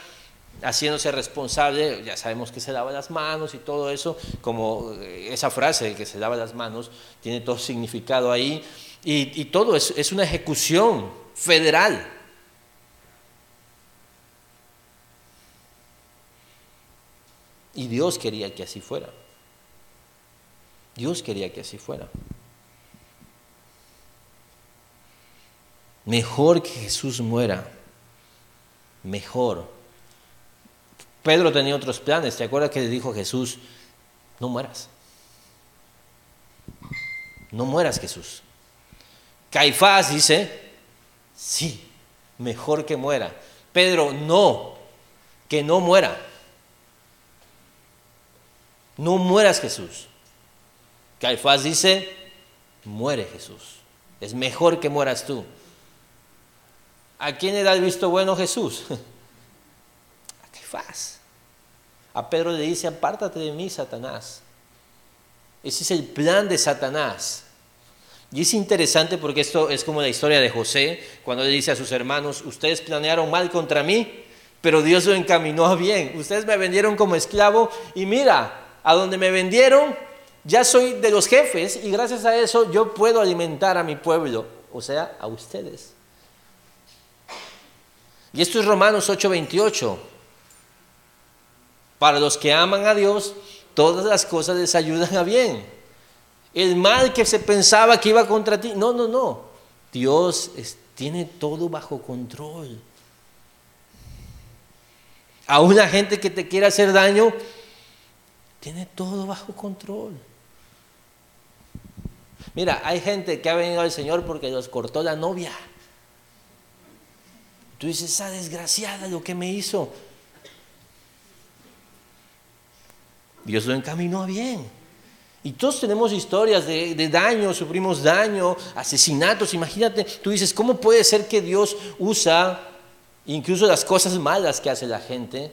haciéndose responsable, ya sabemos que se lava las manos y todo eso, como eh, esa frase que se lava las manos tiene todo significado ahí, y, todo es una ejecución federal. Y Dios quería que así fuera. Dios quería que así fuera. Mejor que Jesús muera. Mejor Pedro tenía otros planes. ¿Te acuerdas que le dijo Jesús, no mueras? No mueras Jesús. Caifás dice, sí, mejor que muera. Pedro, no, que no muera. No mueras Jesús. Caifás dice, muere Jesús. Es mejor que mueras tú. ¿A quién le da el visto bueno Jesús? *laughs* A Caifás. A Pedro le dice, apártate de mí, Satanás. Ese es el plan de Satanás. Y es interesante porque esto es como la historia de José, cuando le dice a sus hermanos, ustedes planearon mal contra mí, pero Dios lo encaminó a bien. Ustedes me vendieron como esclavo y mira, a donde me vendieron, ya soy de los jefes y gracias a eso yo puedo alimentar a mi pueblo, o sea, a ustedes. Y esto es Romanos 8:28. Para los que aman a Dios, todas las cosas les ayudan a bien. El mal que se pensaba que iba contra ti, no, no, no. Dios tiene todo bajo control. A una gente que te quiere hacer daño, tiene todo bajo control. Mira, hay gente que ha venido al Señor porque los cortó la novia. Tú dices, esa desgraciada lo que me hizo. Dios lo encaminó a bien. Y todos tenemos historias de, daño, sufrimos daño, asesinatos. Imagínate, tú dices, ¿cómo puede ser que Dios usa incluso las cosas malas que hace la gente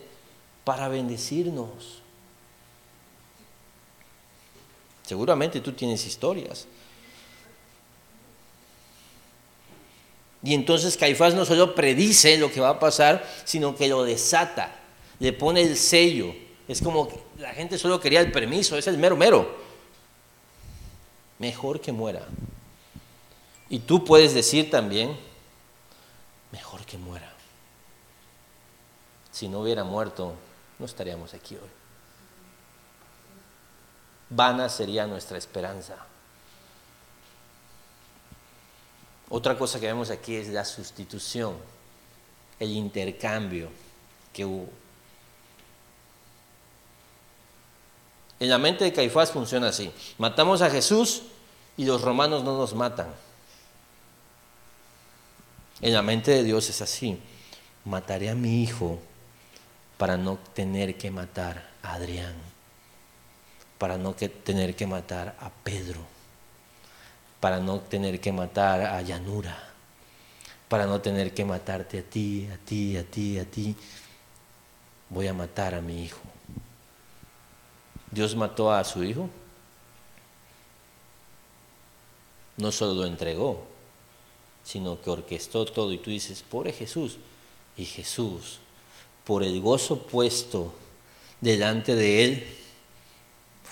para bendecirnos? Seguramente tú tienes historias. Y entonces Caifás no solo predice lo que va a pasar, sino que lo desata, le pone el sello. Es como que la gente solo quería el permiso, es el mero mero. Mejor que muera. Y tú puedes decir también, mejor que muera. Si no hubiera muerto, no estaríamos aquí hoy. Vana sería nuestra esperanza. Otra cosa que vemos aquí es la sustitución, el intercambio que hubo. En la mente de Caifás funciona así. Matamos a Jesús y los romanos no nos matan. En la mente de Dios es así. Mataré a mi hijo para no tener que matar a Adrián, para no tener que matar a Pedro, para no tener que matar a Yanura, para no tener que matarte a ti, a ti, a ti, a ti. Voy a matar a mi hijo. Dios mató a su hijo. No solo lo entregó, sino que orquestó todo. Y tú dices, pobre Jesús. Y Jesús, por el gozo puesto delante de él,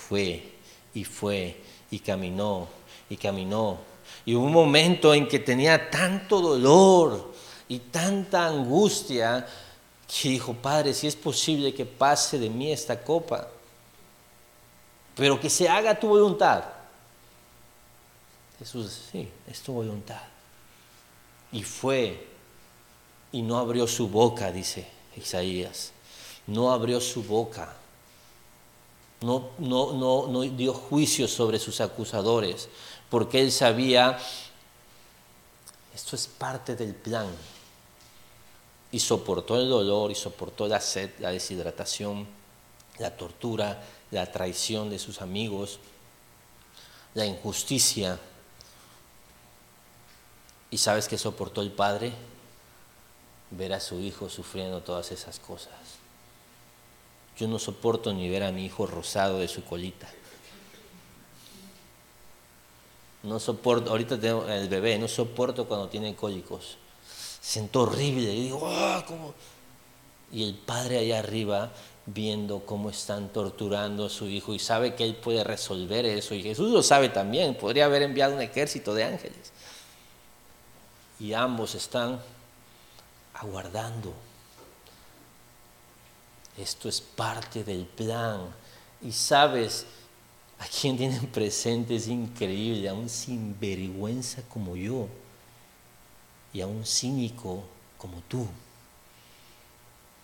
fue y fue y caminó y caminó. Y hubo un momento en que tenía tanto dolor y tanta angustia que dijo, Padre, si es posible que pase de mí esta copa pero que se haga tu voluntad. Jesús, sí, es tu voluntad. Y fue, y no abrió su boca, dice Isaías, no abrió su boca. No, no, no, no dio juicio sobre sus acusadores, porque él sabía, esto es parte del plan. y soportó el dolor y soportó la sed, la deshidratación, la tortura, la traición de sus amigos, la injusticia. ¿Y sabes qué soportó el padre? Ver a su hijo sufriendo todas esas cosas. Yo no soporto ni ver a mi hijo rosado de su colita. No soporto, ahorita tengo el bebé, no soporto cuando tiene cólicos. Siento horrible. Y digo, ah, Y el padre allá arriba viendo cómo están torturando a su hijo y sabe que él puede resolver eso. Y Jesús lo sabe también, podría haber enviado un ejército de ángeles. Y ambos están aguardando. Esto es parte del plan. Y sabes, a quien tienen presente es increíble, a un sinvergüenza como yo y a un cínico como tú.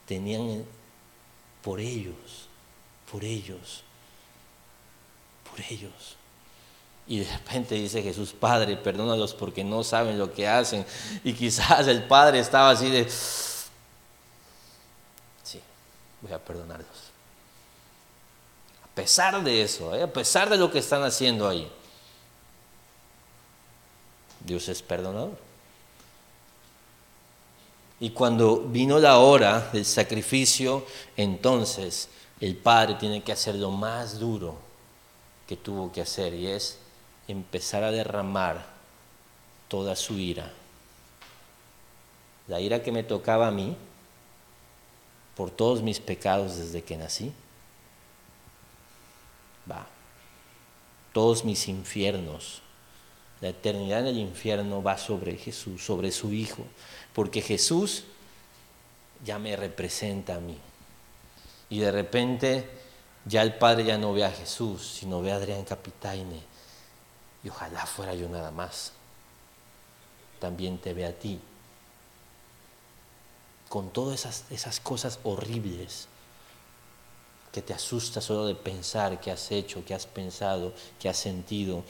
Tenían por ellos, por ellos, por ellos. Y de repente dice Jesús, Padre, perdónalos porque no saben lo que hacen. Y quizás el Padre estaba así de, voy a perdonarlos. A pesar de eso, ¿eh? a pesar de lo que están haciendo ahí, Dios es perdonador. Y cuando vino la hora del sacrificio, entonces el Padre tiene que hacer lo más duro que tuvo que hacer y es empezar a derramar toda su ira. La ira que me tocaba a mí por todos mis pecados desde que nací. Va. Todos mis infiernos. La eternidad en el infierno va sobre Jesús, sobre su Hijo porque Jesús ya me representa a mí. Y de repente ya el Padre ya no ve a Jesús, sino ve a Adrián Capitaine. Y ojalá fuera yo nada más. También te ve a ti. Con todas esas, esas cosas horribles que te asusta solo de pensar que has hecho, que has pensado, que has sentido.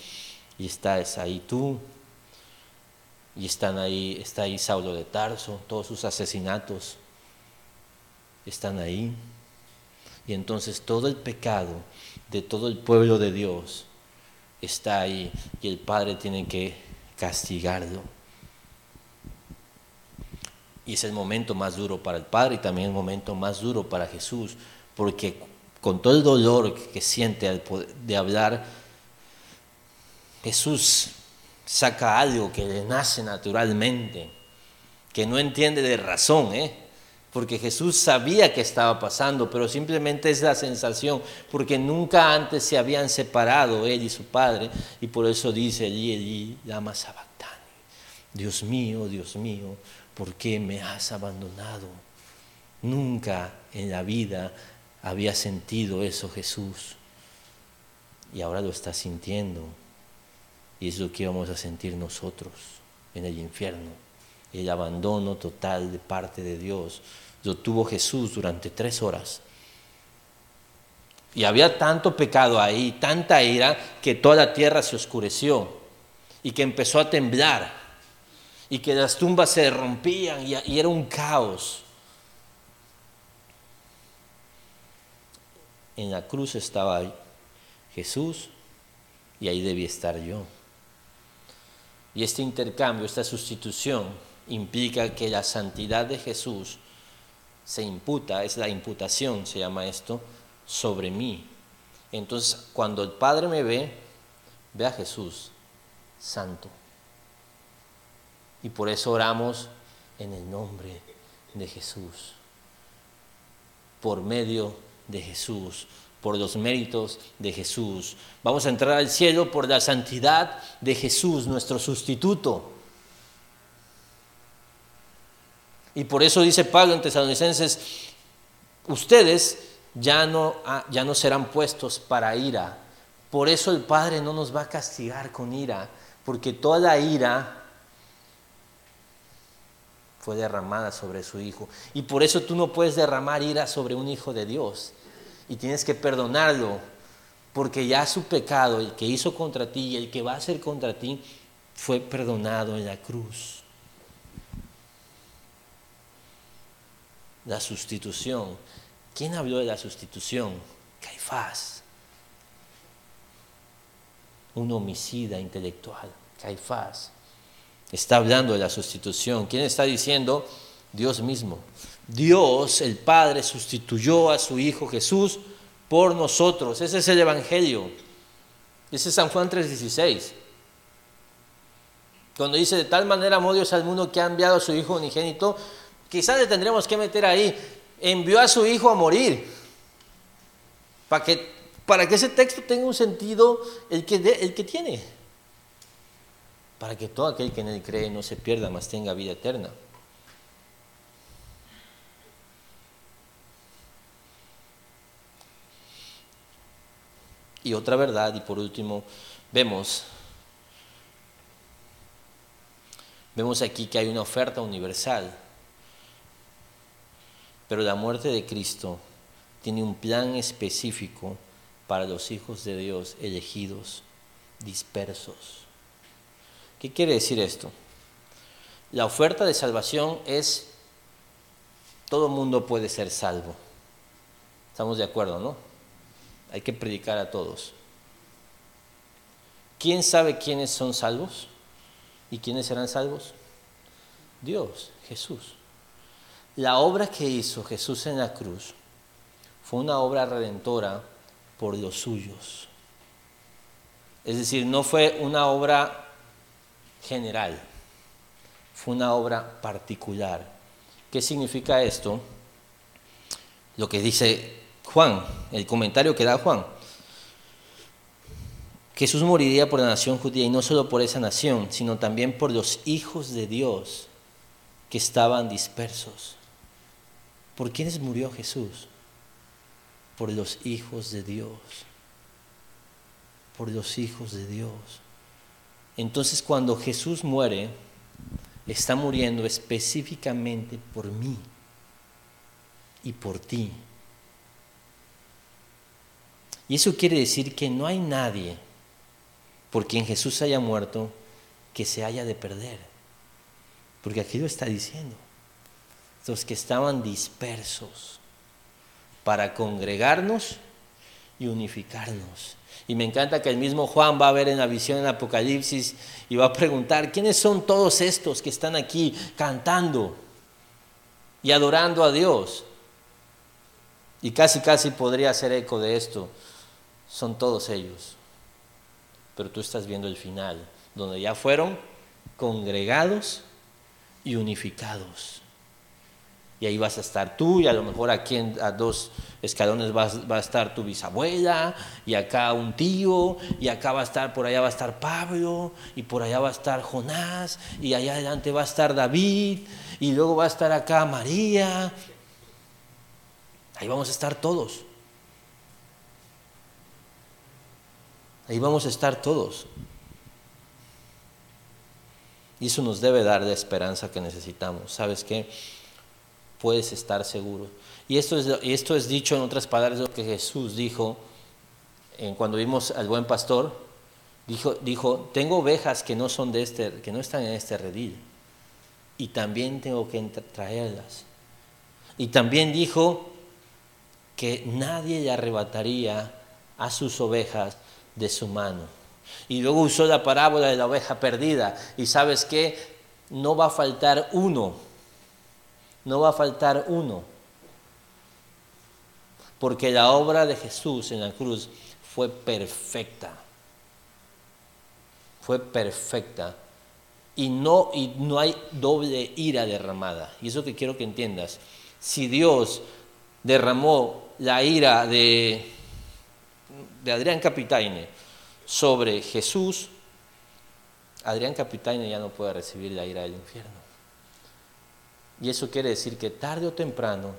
Y estás ahí tú y están ahí, está ahí Saulo de Tarso, todos sus asesinatos están ahí. Y entonces todo el pecado de todo el pueblo de Dios está ahí y el Padre tiene que castigarlo. Y es el momento más duro para el Padre y también el momento más duro para Jesús, porque con todo el dolor que siente al de hablar, Jesús saca algo que le nace naturalmente, que no entiende de razón, ¿eh? porque Jesús sabía que estaba pasando, pero simplemente es la sensación, porque nunca antes se habían separado él y su padre, y por eso dice allí, allí, Dios mío, Dios mío, ¿por qué me has abandonado? Nunca en la vida había sentido eso Jesús, y ahora lo está sintiendo. Y es lo que vamos a sentir nosotros en el infierno. El abandono total de parte de Dios. Lo tuvo Jesús durante tres horas. Y había tanto pecado ahí, tanta ira, que toda la tierra se oscureció y que empezó a temblar y que las tumbas se rompían y, era un caos. En la cruz estaba Jesús y ahí debía estar yo. Y este intercambio, esta sustitución, implica que la santidad de Jesús se imputa, es la imputación, se llama esto, sobre mí. Entonces, cuando el Padre me ve, ve a Jesús santo. Y por eso oramos en el nombre de Jesús, por medio de Jesús, por los méritos de Jesús. Vamos a entrar al cielo por la santidad de Jesús, nuestro sustituto. Y por eso dice Pablo en Tesalonicenses, ustedes ya no, ya no serán puestos para ira. Por eso el Padre no nos va a castigar con ira, porque toda la ira fue derramada sobre su Hijo. Y por eso tú no puedes derramar ira sobre un Hijo de Dios y tienes que perdonarlo, porque ya su pecado, el que hizo contra ti y el que va a hacer contra ti, fue perdonado en la cruz. la sustitución. ¿Quién habló de la sustitución? Caifás. Un homicida intelectual, Caifás. Está hablando de la sustitución. ¿Quién está diciendo? Dios mismo. Dios, el Padre, sustituyó a su Hijo Jesús por nosotros. Ese es el Evangelio. Ese es San Juan 3:16. Cuando dice, de tal manera amó Dios al mundo que ha enviado a su Hijo unigénito, quizás le tendremos que meter ahí, envió a su Hijo a morir. Para que, para que ese texto tenga un sentido el que, el que tiene. Para que todo aquel que en él cree no se pierda, mas tenga vida eterna. Y otra verdad, y por último, vemos, vemos aquí que hay una oferta universal, pero la muerte de Cristo tiene un plan específico para los hijos de Dios elegidos, dispersos. ¿Qué quiere decir esto? La oferta de salvación es, todo mundo puede ser salvo. Estamos de acuerdo, ¿no? hay que predicar a todos. ¿Quién sabe quiénes son salvos? ¿Y quiénes serán salvos? Dios, Jesús. La obra que hizo Jesús en la cruz fue una obra redentora por los suyos. Es decir, no fue una obra general, fue una obra particular. ¿Qué significa esto? Lo que dice Juan, el comentario que da Juan. Jesús moriría por la nación judía y no solo por esa nación, sino también por los hijos de Dios que estaban dispersos. ¿Por quiénes murió Jesús? Por los hijos de Dios. Por los hijos de Dios. Entonces cuando Jesús muere, está muriendo específicamente por mí y por ti. Y eso quiere decir que no hay nadie por quien Jesús haya muerto que se haya de perder. Porque aquí lo está diciendo. Los que estaban dispersos para congregarnos y unificarnos. Y me encanta que el mismo Juan va a ver en la visión en Apocalipsis y va a preguntar, ¿quiénes son todos estos que están aquí cantando y adorando a Dios? Y casi, casi podría hacer eco de esto son todos ellos. Pero tú estás viendo el final, donde ya fueron congregados y unificados. Y ahí vas a estar tú, y a lo mejor aquí a dos escalones va, va, a estar tu bisabuela, y acá un tío, y acá va a estar, por allá va a estar Pablo, y por allá va a estar Jonás, y allá adelante va a estar David, y luego va a estar acá María. Ahí vamos a estar todos. Ahí vamos a estar todos. Y eso nos debe dar la esperanza que necesitamos. ¿Sabes qué? Puedes estar seguro. Y esto es, esto es dicho en otras palabras lo que Jesús dijo en, cuando vimos al buen pastor. Dijo, dijo, tengo ovejas que no son de este, que no están en este redil. Y también tengo que traerlas. Y también dijo que nadie le arrebataría a sus ovejas de su mano. Y luego usó la parábola de la oveja perdida. Y sabes que no va a faltar uno. No va a faltar uno. Porque la obra de Jesús en la cruz fue perfecta. Fue perfecta. Y no, y no hay doble ira derramada. Y eso que quiero que entiendas. Si Dios derramó la ira de de Adrián Capitaine sobre Jesús, Adrián Capitaine ya no puede recibir la ira del infierno. Y eso quiere decir que tarde o temprano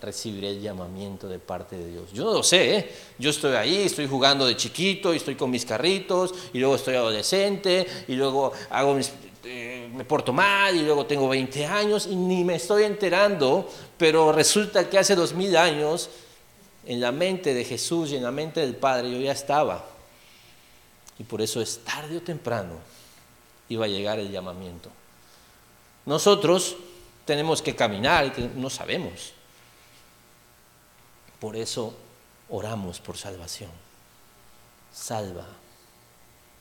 recibiré el llamamiento de parte de Dios. Yo no lo sé, ¿eh? yo estoy ahí, estoy jugando de chiquito, y estoy con mis carritos, y luego estoy adolescente, y luego hago eh, me porto mal, y luego tengo 20 años, y ni me estoy enterando, pero resulta que hace dos mil años en la mente de Jesús y en la mente del Padre yo ya estaba. Y por eso es tarde o temprano iba a llegar el llamamiento. Nosotros tenemos que caminar, no sabemos. Por eso oramos por salvación. Salva,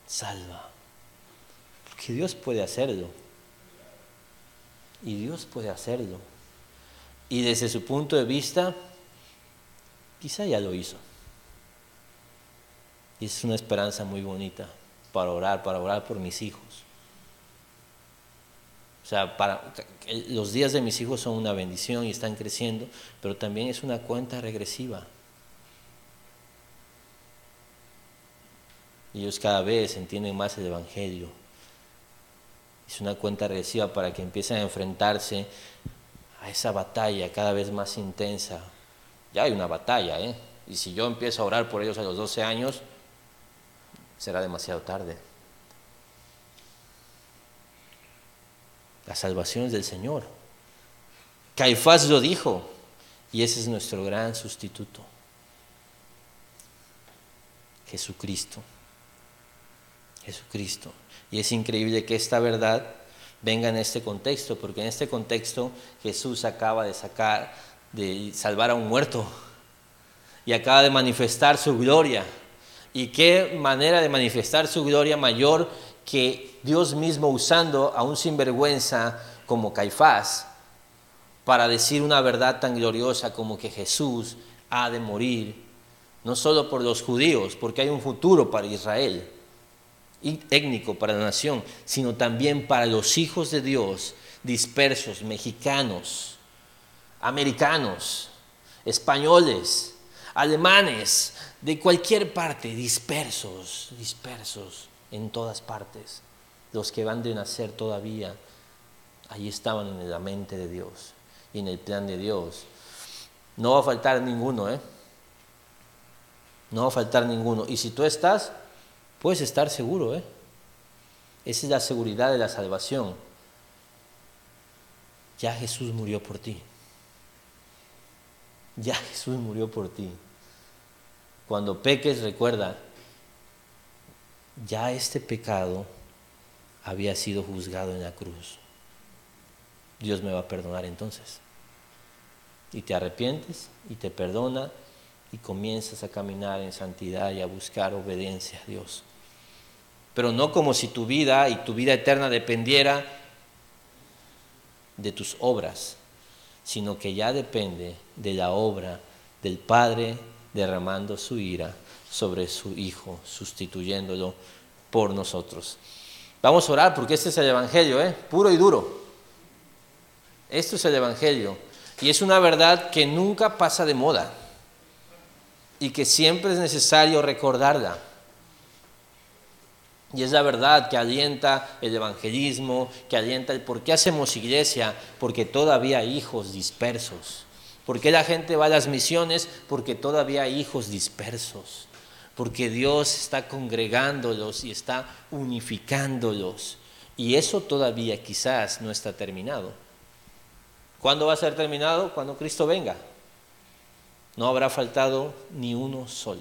salva. Porque Dios puede hacerlo. Y Dios puede hacerlo. Y desde su punto de vista, quizá ya lo hizo. Y es una esperanza muy bonita para orar, para orar por mis hijos. O sea, para, los días de mis hijos son una bendición y están creciendo, pero también es una cuenta regresiva. Ellos cada vez entienden más el Evangelio. Es una cuenta regresiva para que empiecen a enfrentarse a esa batalla cada vez más intensa. Ya hay una batalla, ¿eh? Y si yo empiezo a orar por ellos a los 12 años, será demasiado tarde. La salvación es del Señor. Caifás lo dijo y ese es nuestro gran sustituto. Jesucristo. Jesucristo. Y es increíble que esta verdad venga en este contexto, porque en este contexto Jesús acaba de sacar, de salvar a un muerto y acaba de manifestar su gloria. Y qué manera de manifestar su gloria mayor que Dios mismo usando a un sinvergüenza como Caifás para decir una verdad tan gloriosa como que Jesús ha de morir, no solo por los judíos, porque hay un futuro para Israel, y étnico para la nación, sino también para los hijos de Dios dispersos, mexicanos, americanos, españoles, alemanes, de cualquier parte, dispersos, dispersos en todas partes. Los que van de nacer todavía, ahí estaban en la mente de Dios y en el plan de Dios. No va a faltar ninguno, ¿eh? No va a faltar ninguno. Y si tú estás, puedes estar seguro, ¿eh? Esa es la seguridad de la salvación. Ya Jesús murió por ti. Ya Jesús murió por ti. Cuando peques, recuerda, ya este pecado había sido juzgado en la cruz. Dios me va a perdonar entonces. Y te arrepientes y te perdona y comienzas a caminar en santidad y a buscar obediencia a Dios. Pero no como si tu vida y tu vida eterna dependiera de tus obras, sino que ya depende de la obra del Padre derramando su ira sobre su Hijo, sustituyéndolo por nosotros. Vamos a orar porque este es el Evangelio, ¿eh? puro y duro. Esto es el Evangelio. Y es una verdad que nunca pasa de moda y que siempre es necesario recordarla. Y es la verdad que alienta el evangelismo, que alienta el por qué hacemos iglesia, porque todavía hay hijos dispersos. ¿Por qué la gente va a las misiones? Porque todavía hay hijos dispersos. Porque Dios está congregándolos y está unificándolos. Y eso todavía quizás no está terminado. ¿Cuándo va a ser terminado? Cuando Cristo venga no habrá faltado ni uno solo.